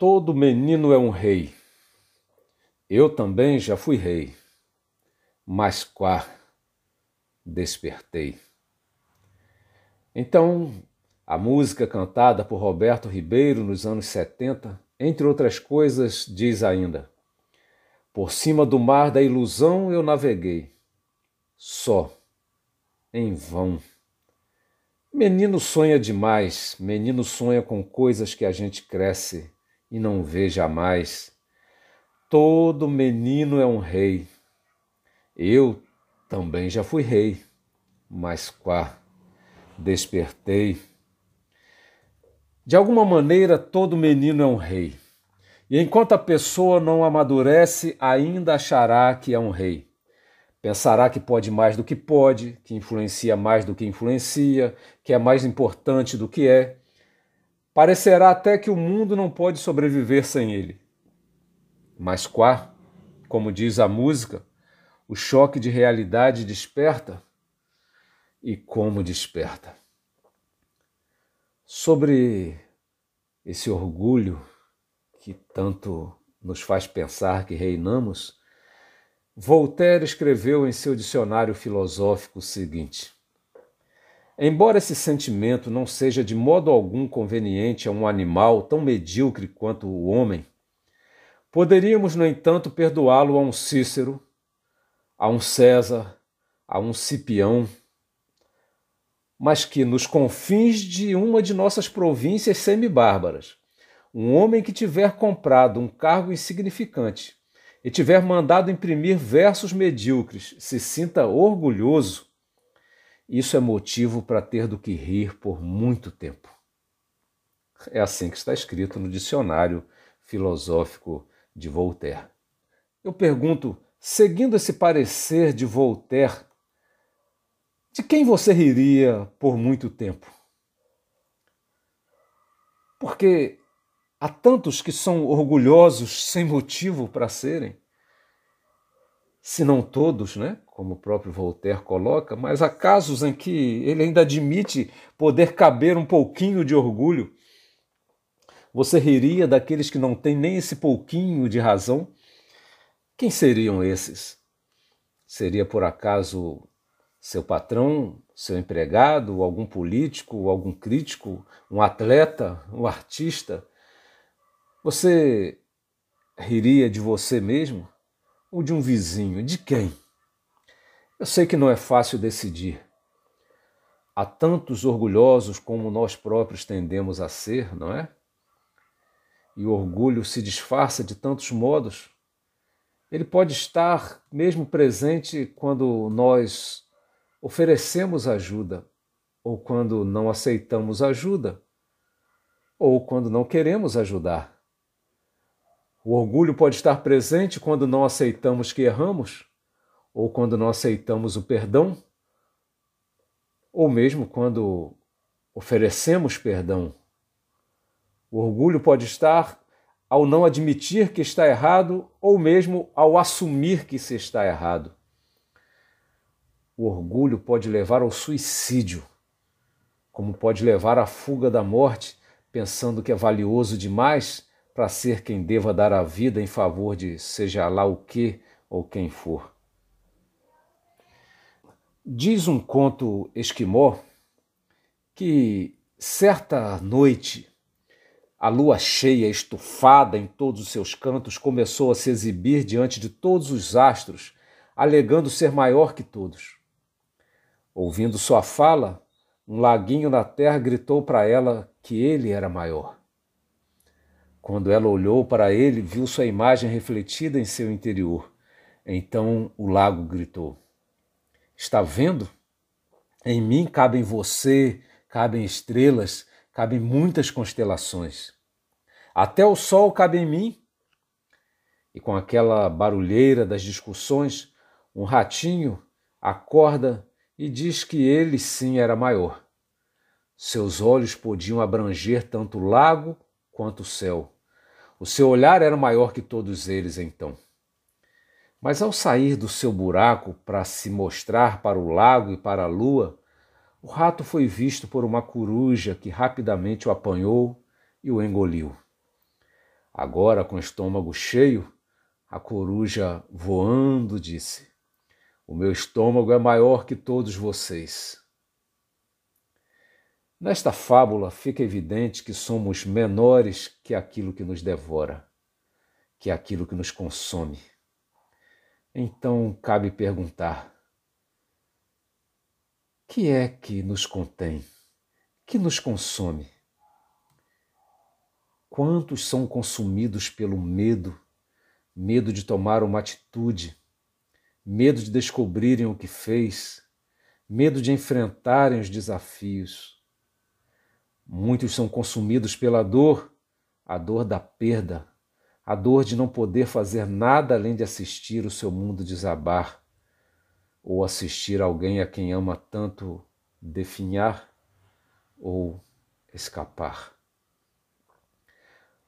Todo menino é um rei. Eu também já fui rei, mas quá despertei. Então, a música cantada por Roberto Ribeiro nos anos 70, entre outras coisas, diz ainda: Por cima do mar da ilusão eu naveguei, só, em vão. Menino sonha demais, menino sonha com coisas que a gente cresce e não vê jamais. Todo menino é um rei. Eu também já fui rei, mas quá, despertei. De alguma maneira, todo menino é um rei. E enquanto a pessoa não amadurece, ainda achará que é um rei. Pensará que pode mais do que pode, que influencia mais do que influencia, que é mais importante do que é. Parecerá até que o mundo não pode sobreviver sem ele. Mas quá, como diz a música, o choque de realidade desperta e como desperta. Sobre esse orgulho que tanto nos faz pensar que reinamos, Voltaire escreveu em seu dicionário filosófico o seguinte: Embora esse sentimento não seja de modo algum conveniente a um animal tão medíocre quanto o homem, poderíamos, no entanto, perdoá-lo a um Cícero, a um César, a um Cipião, mas que, nos confins de uma de nossas províncias semi-bárbaras, um homem que tiver comprado um cargo insignificante e tiver mandado imprimir versos medíocres se sinta orgulhoso isso é motivo para ter do que rir por muito tempo. É assim que está escrito no dicionário filosófico de Voltaire. Eu pergunto, seguindo esse parecer de Voltaire, de quem você riria por muito tempo? Porque há tantos que são orgulhosos sem motivo para serem se não todos, né? como o próprio Voltaire coloca, mas há casos em que ele ainda admite poder caber um pouquinho de orgulho. Você riria daqueles que não têm nem esse pouquinho de razão? Quem seriam esses? Seria por acaso seu patrão, seu empregado, algum político, algum crítico, um atleta, um artista? Você riria de você mesmo? Ou de um vizinho? De quem? Eu sei que não é fácil decidir. Há tantos orgulhosos como nós próprios tendemos a ser, não é? E o orgulho se disfarça de tantos modos. Ele pode estar mesmo presente quando nós oferecemos ajuda, ou quando não aceitamos ajuda, ou quando não queremos ajudar. O orgulho pode estar presente quando não aceitamos que erramos, ou quando não aceitamos o perdão, ou mesmo quando oferecemos perdão. O orgulho pode estar ao não admitir que está errado, ou mesmo ao assumir que se está errado. O orgulho pode levar ao suicídio, como pode levar à fuga da morte, pensando que é valioso demais para ser quem deva dar a vida em favor de seja lá o que ou quem for. Diz um conto esquimó que certa noite a lua cheia, estufada em todos os seus cantos, começou a se exibir diante de todos os astros, alegando ser maior que todos. Ouvindo sua fala, um laguinho na terra gritou para ela que ele era maior. Quando ela olhou para ele, viu sua imagem refletida em seu interior. Então o lago gritou: Está vendo? Em mim cabem você, cabem estrelas, cabem muitas constelações. Até o sol cabe em mim. E com aquela barulheira das discussões, um ratinho acorda e diz que ele sim era maior. Seus olhos podiam abranger tanto o lago quanto o céu. O seu olhar era maior que todos eles então. Mas ao sair do seu buraco para se mostrar para o lago e para a lua, o rato foi visto por uma coruja que rapidamente o apanhou e o engoliu. Agora, com o estômago cheio, a coruja voando disse: O meu estômago é maior que todos vocês. Nesta fábula fica evidente que somos menores que aquilo que nos devora, que aquilo que nos consome. Então cabe perguntar: que é que nos contém? Que nos consome? Quantos são consumidos pelo medo, medo de tomar uma atitude, medo de descobrirem o que fez, medo de enfrentarem os desafios? Muitos são consumidos pela dor, a dor da perda, a dor de não poder fazer nada além de assistir o seu mundo desabar, ou assistir alguém a quem ama tanto definhar ou escapar.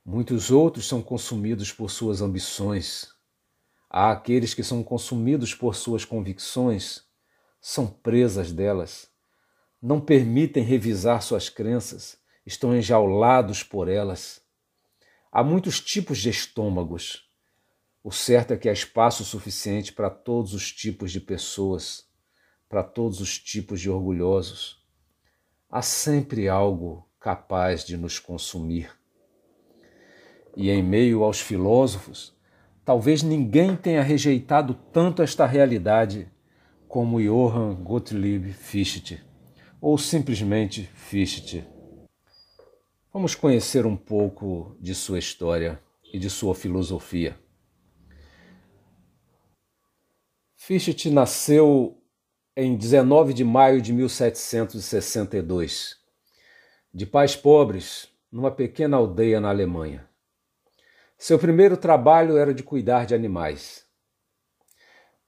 Muitos outros são consumidos por suas ambições. Há aqueles que são consumidos por suas convicções, são presas delas, não permitem revisar suas crenças, estão enjaulados por elas. Há muitos tipos de estômagos. O certo é que há espaço suficiente para todos os tipos de pessoas, para todos os tipos de orgulhosos. Há sempre algo capaz de nos consumir e em meio aos filósofos, talvez ninguém tenha rejeitado tanto esta realidade como Johann Gottlieb Fichte, ou simplesmente Fichte. Vamos conhecer um pouco de sua história e de sua filosofia. Fichte nasceu em 19 de maio de 1762, de pais pobres, numa pequena aldeia na Alemanha. Seu primeiro trabalho era de cuidar de animais.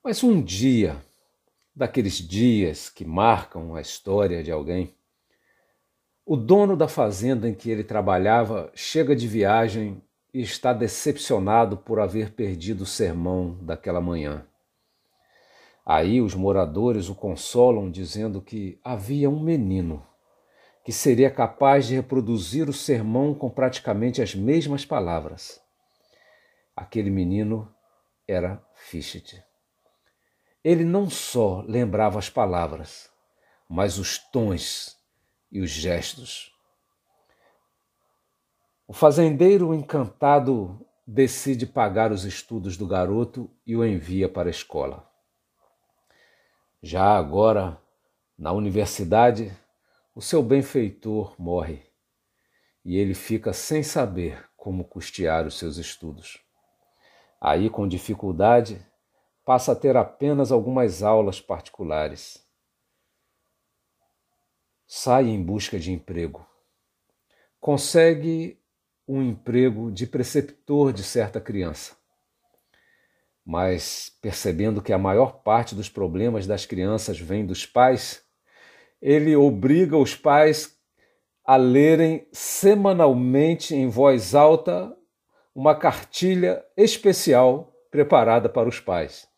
Mas um dia, daqueles dias que marcam a história de alguém, o dono da fazenda em que ele trabalhava chega de viagem e está decepcionado por haver perdido o sermão daquela manhã. Aí os moradores o consolam dizendo que havia um menino que seria capaz de reproduzir o sermão com praticamente as mesmas palavras. Aquele menino era Fichte. Ele não só lembrava as palavras, mas os tons e os gestos. O fazendeiro encantado decide pagar os estudos do garoto e o envia para a escola. Já agora, na universidade, o seu benfeitor morre e ele fica sem saber como custear os seus estudos. Aí, com dificuldade, passa a ter apenas algumas aulas particulares. Sai em busca de emprego. Consegue um emprego de preceptor de certa criança. Mas, percebendo que a maior parte dos problemas das crianças vem dos pais, ele obriga os pais a lerem semanalmente em voz alta uma cartilha especial preparada para os pais.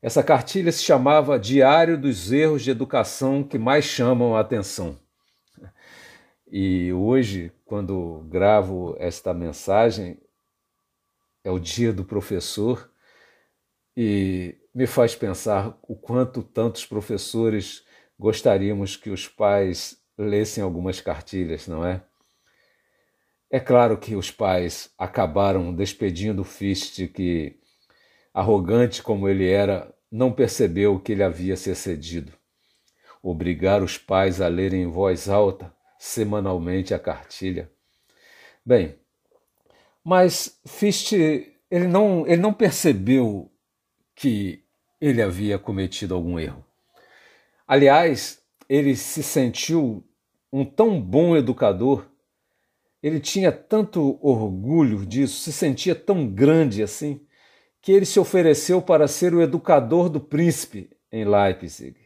Essa cartilha se chamava Diário dos Erros de Educação que mais chamam a atenção. E hoje, quando gravo esta mensagem, é o dia do professor e me faz pensar o quanto tantos professores gostaríamos que os pais lessem algumas cartilhas, não é? É claro que os pais acabaram despedindo Fichte, que, arrogante como ele era, não percebeu que ele havia se excedido. Obrigar os pais a lerem em voz alta, semanalmente, a cartilha. Bem, mas Fichte ele não, ele não percebeu que ele havia cometido algum erro. Aliás, ele se sentiu um tão bom educador ele tinha tanto orgulho disso, se sentia tão grande assim, que ele se ofereceu para ser o educador do príncipe em Leipzig.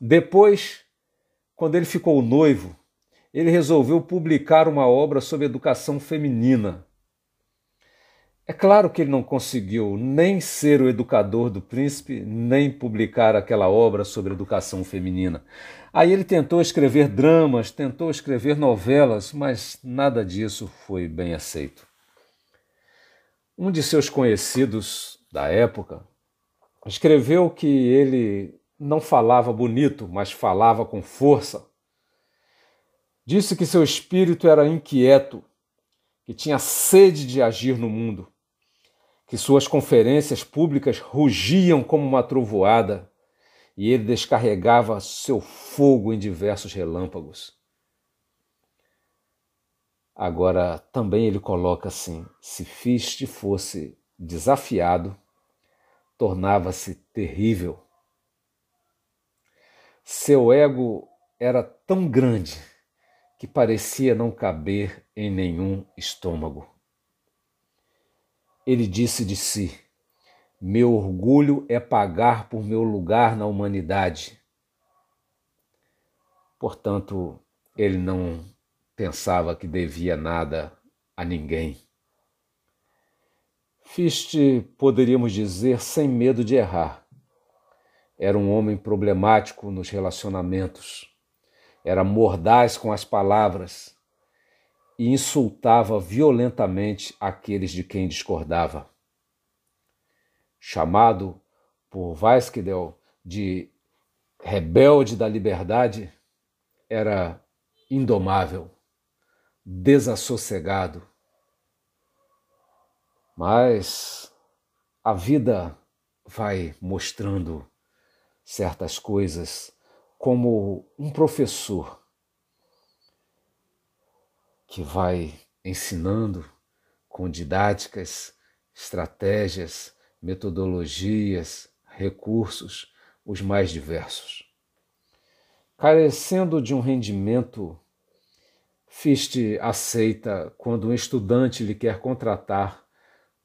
Depois, quando ele ficou noivo, ele resolveu publicar uma obra sobre educação feminina. É claro que ele não conseguiu nem ser o educador do príncipe, nem publicar aquela obra sobre educação feminina. Aí ele tentou escrever dramas, tentou escrever novelas, mas nada disso foi bem aceito. Um de seus conhecidos da época escreveu que ele não falava bonito, mas falava com força. Disse que seu espírito era inquieto, que tinha sede de agir no mundo, que suas conferências públicas rugiam como uma trovoada e ele descarregava seu fogo em diversos relâmpagos. Agora, também ele coloca assim: se Fichte fosse desafiado, tornava-se terrível. Seu ego era tão grande que parecia não caber em nenhum estômago. Ele disse de si: Meu orgulho é pagar por meu lugar na humanidade. Portanto, ele não pensava que devia nada a ninguém. Fichte, poderíamos dizer, sem medo de errar. Era um homem problemático nos relacionamentos. Era mordaz com as palavras e insultava violentamente aqueles de quem discordava. Chamado por Weiskedel de rebelde da liberdade, era indomável, desassossegado. Mas a vida vai mostrando certas coisas como um professor que vai ensinando com didáticas, estratégias, metodologias, recursos, os mais diversos. Carecendo de um rendimento, Fichte aceita quando um estudante lhe quer contratar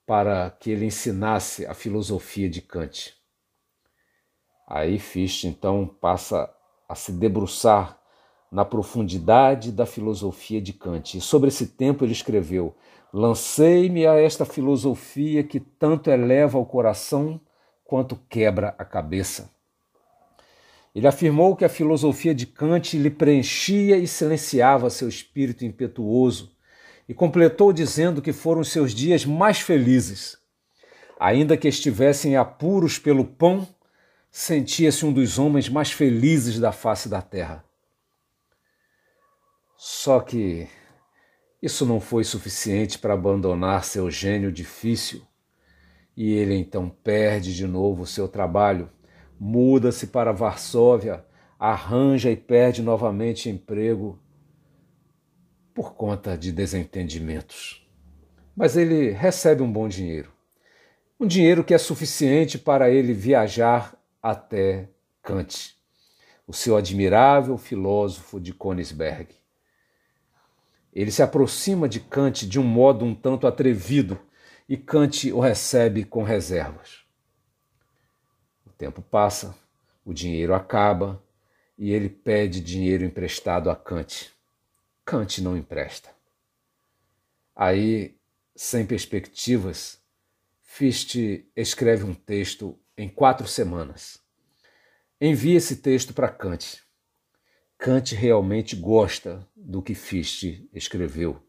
para que ele ensinasse a filosofia de Kant. Aí Fichte então passa a se debruçar na profundidade da filosofia de Kant. E sobre esse tempo ele escreveu: Lancei-me a esta filosofia que tanto eleva o coração quanto quebra a cabeça. Ele afirmou que a filosofia de Kant lhe preenchia e silenciava seu espírito impetuoso, e completou dizendo que foram seus dias mais felizes. Ainda que estivessem apuros pelo pão, sentia-se um dos homens mais felizes da face da terra. Só que isso não foi suficiente para abandonar seu gênio difícil, e ele então perde de novo o seu trabalho, muda-se para Varsóvia, arranja e perde novamente emprego por conta de desentendimentos. Mas ele recebe um bom dinheiro. Um dinheiro que é suficiente para ele viajar até Kant, o seu admirável filósofo de Königsberg. Ele se aproxima de Kant de um modo um tanto atrevido e Kant o recebe com reservas. Tempo passa, o dinheiro acaba e ele pede dinheiro emprestado a Kant. Kant não empresta. Aí, sem perspectivas, Fichte escreve um texto em quatro semanas. Envie esse texto para Kant. Kant realmente gosta do que Fichte escreveu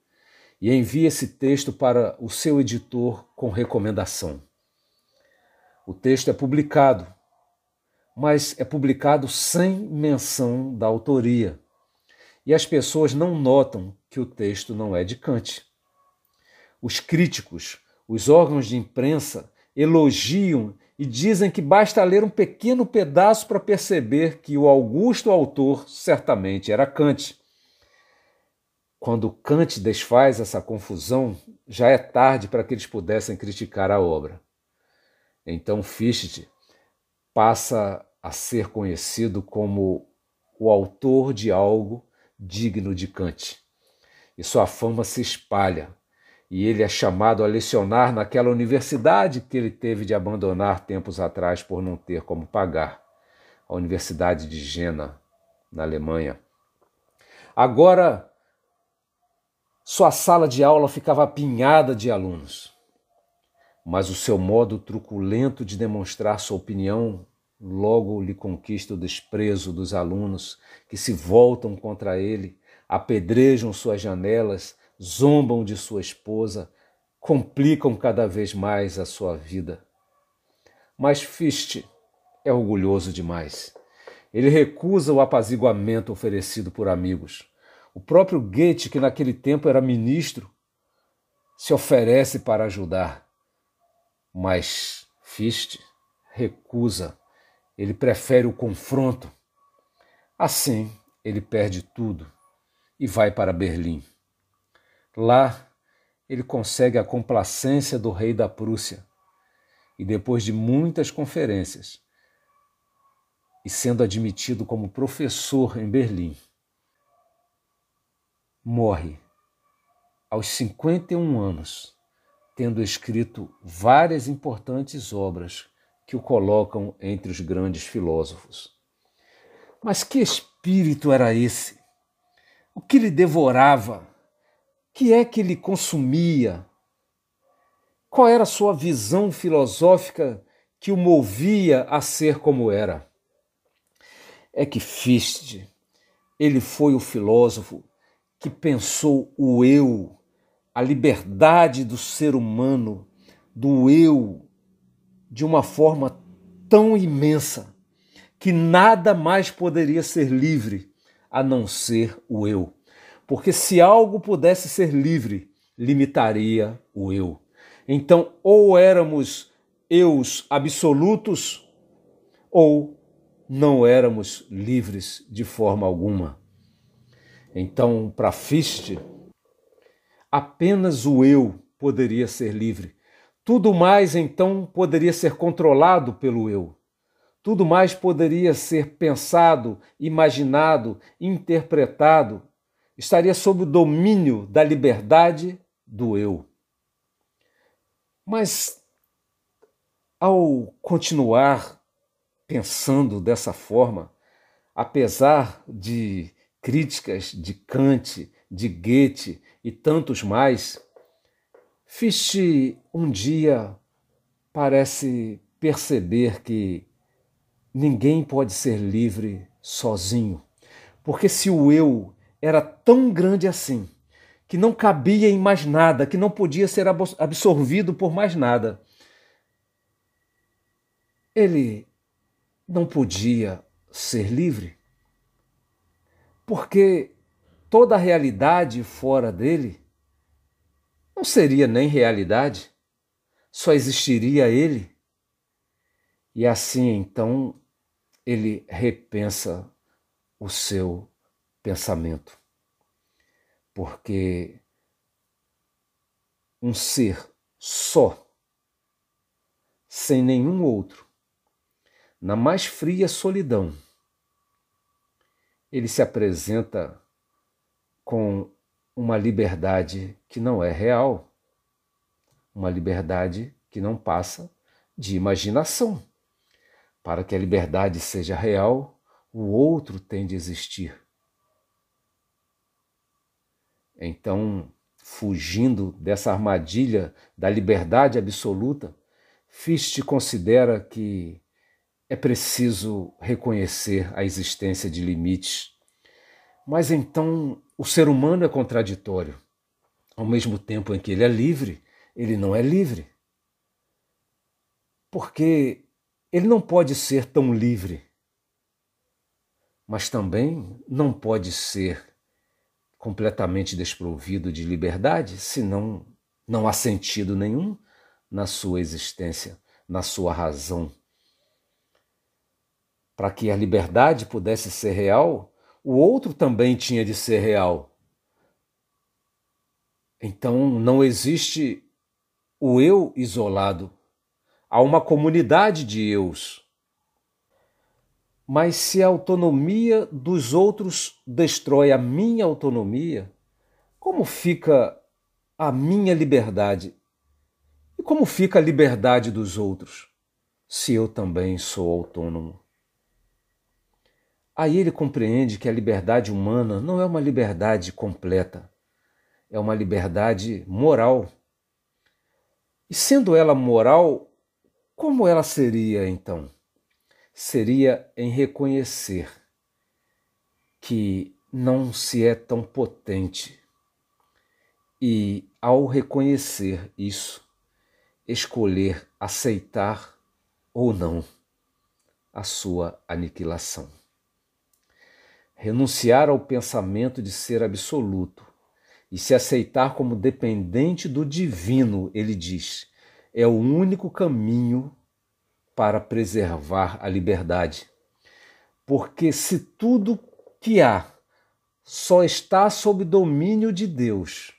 e envie esse texto para o seu editor com recomendação. O texto é publicado, mas é publicado sem menção da autoria. E as pessoas não notam que o texto não é de Kant. Os críticos, os órgãos de imprensa elogiam e dizem que basta ler um pequeno pedaço para perceber que o augusto autor certamente era Kant. Quando Kant desfaz essa confusão, já é tarde para que eles pudessem criticar a obra. Então Fichte passa a ser conhecido como o autor de algo digno de Kant. E sua fama se espalha e ele é chamado a lecionar naquela universidade que ele teve de abandonar tempos atrás por não ter como pagar a Universidade de Jena, na Alemanha. Agora, sua sala de aula ficava apinhada de alunos, mas o seu modo truculento de demonstrar sua opinião logo lhe conquista o desprezo dos alunos que se voltam contra ele, apedrejam suas janelas zombam de sua esposa, complicam cada vez mais a sua vida. Mas Fichte é orgulhoso demais. Ele recusa o apaziguamento oferecido por amigos. O próprio Goethe, que naquele tempo era ministro, se oferece para ajudar. Mas Fichte recusa. Ele prefere o confronto. Assim, ele perde tudo e vai para Berlim. Lá, ele consegue a complacência do rei da Prússia e, depois de muitas conferências, e sendo admitido como professor em Berlim, morre aos 51 anos, tendo escrito várias importantes obras que o colocam entre os grandes filósofos. Mas que espírito era esse? O que lhe devorava? que é que lhe consumia? Qual era a sua visão filosófica que o movia a ser como era? É que Fichte, ele foi o filósofo que pensou o eu, a liberdade do ser humano, do eu, de uma forma tão imensa que nada mais poderia ser livre a não ser o eu. Porque se algo pudesse ser livre, limitaria o eu. Então, ou éramos eus absolutos, ou não éramos livres de forma alguma. Então, para Fichte, apenas o eu poderia ser livre. Tudo mais, então, poderia ser controlado pelo eu. Tudo mais poderia ser pensado, imaginado, interpretado estaria sob o domínio da liberdade do eu. Mas, ao continuar pensando dessa forma, apesar de críticas de Kant, de Goethe e tantos mais, Fichte um dia parece perceber que ninguém pode ser livre sozinho, porque se o eu era tão grande assim, que não cabia em mais nada, que não podia ser absorvido por mais nada. Ele não podia ser livre, porque toda a realidade fora dele não seria nem realidade, só existiria ele. E assim então ele repensa o seu pensamento. Porque um ser só, sem nenhum outro, na mais fria solidão, ele se apresenta com uma liberdade que não é real, uma liberdade que não passa de imaginação. Para que a liberdade seja real, o outro tem de existir. Então, fugindo dessa armadilha da liberdade absoluta, Fichte considera que é preciso reconhecer a existência de limites. Mas então o ser humano é contraditório. Ao mesmo tempo em que ele é livre, ele não é livre. Porque ele não pode ser tão livre, mas também não pode ser completamente desprovido de liberdade, senão não há sentido nenhum na sua existência, na sua razão. Para que a liberdade pudesse ser real, o outro também tinha de ser real. Então não existe o eu isolado. Há uma comunidade de eus. Mas se a autonomia dos outros destrói a minha autonomia, como fica a minha liberdade? E como fica a liberdade dos outros, se eu também sou autônomo? Aí ele compreende que a liberdade humana não é uma liberdade completa, é uma liberdade moral. E sendo ela moral, como ela seria então? seria em reconhecer que não se é tão potente e, ao reconhecer isso, escolher aceitar ou não a sua aniquilação. Renunciar ao pensamento de ser absoluto e se aceitar como dependente do divino, ele diz, é o único caminho para preservar a liberdade. Porque se tudo que há só está sob domínio de Deus,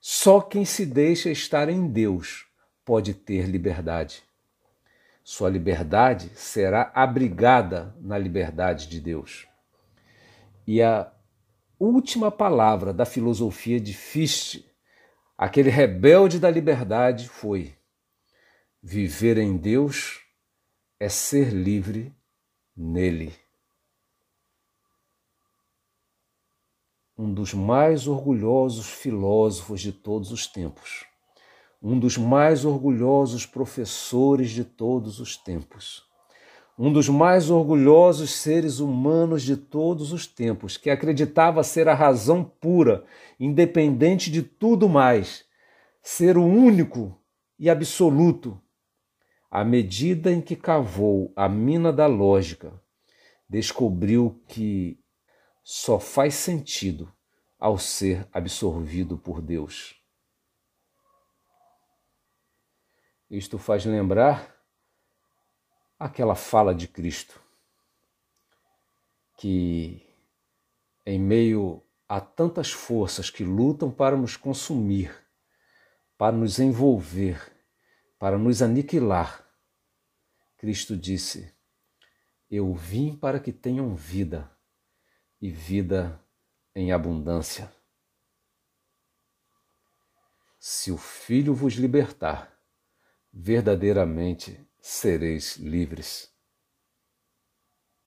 só quem se deixa estar em Deus pode ter liberdade. Sua liberdade será abrigada na liberdade de Deus. E a última palavra da filosofia de Fichte, aquele rebelde da liberdade, foi: viver em Deus é ser livre nele. Um dos mais orgulhosos filósofos de todos os tempos, um dos mais orgulhosos professores de todos os tempos, um dos mais orgulhosos seres humanos de todos os tempos, que acreditava ser a razão pura, independente de tudo mais, ser o único e absoluto, à medida em que cavou a mina da lógica, descobriu que só faz sentido ao ser absorvido por Deus. Isto faz lembrar aquela fala de Cristo, que em meio a tantas forças que lutam para nos consumir, para nos envolver, para nos aniquilar, Cristo disse: Eu vim para que tenham vida e vida em abundância. Se o Filho vos libertar, verdadeiramente sereis livres.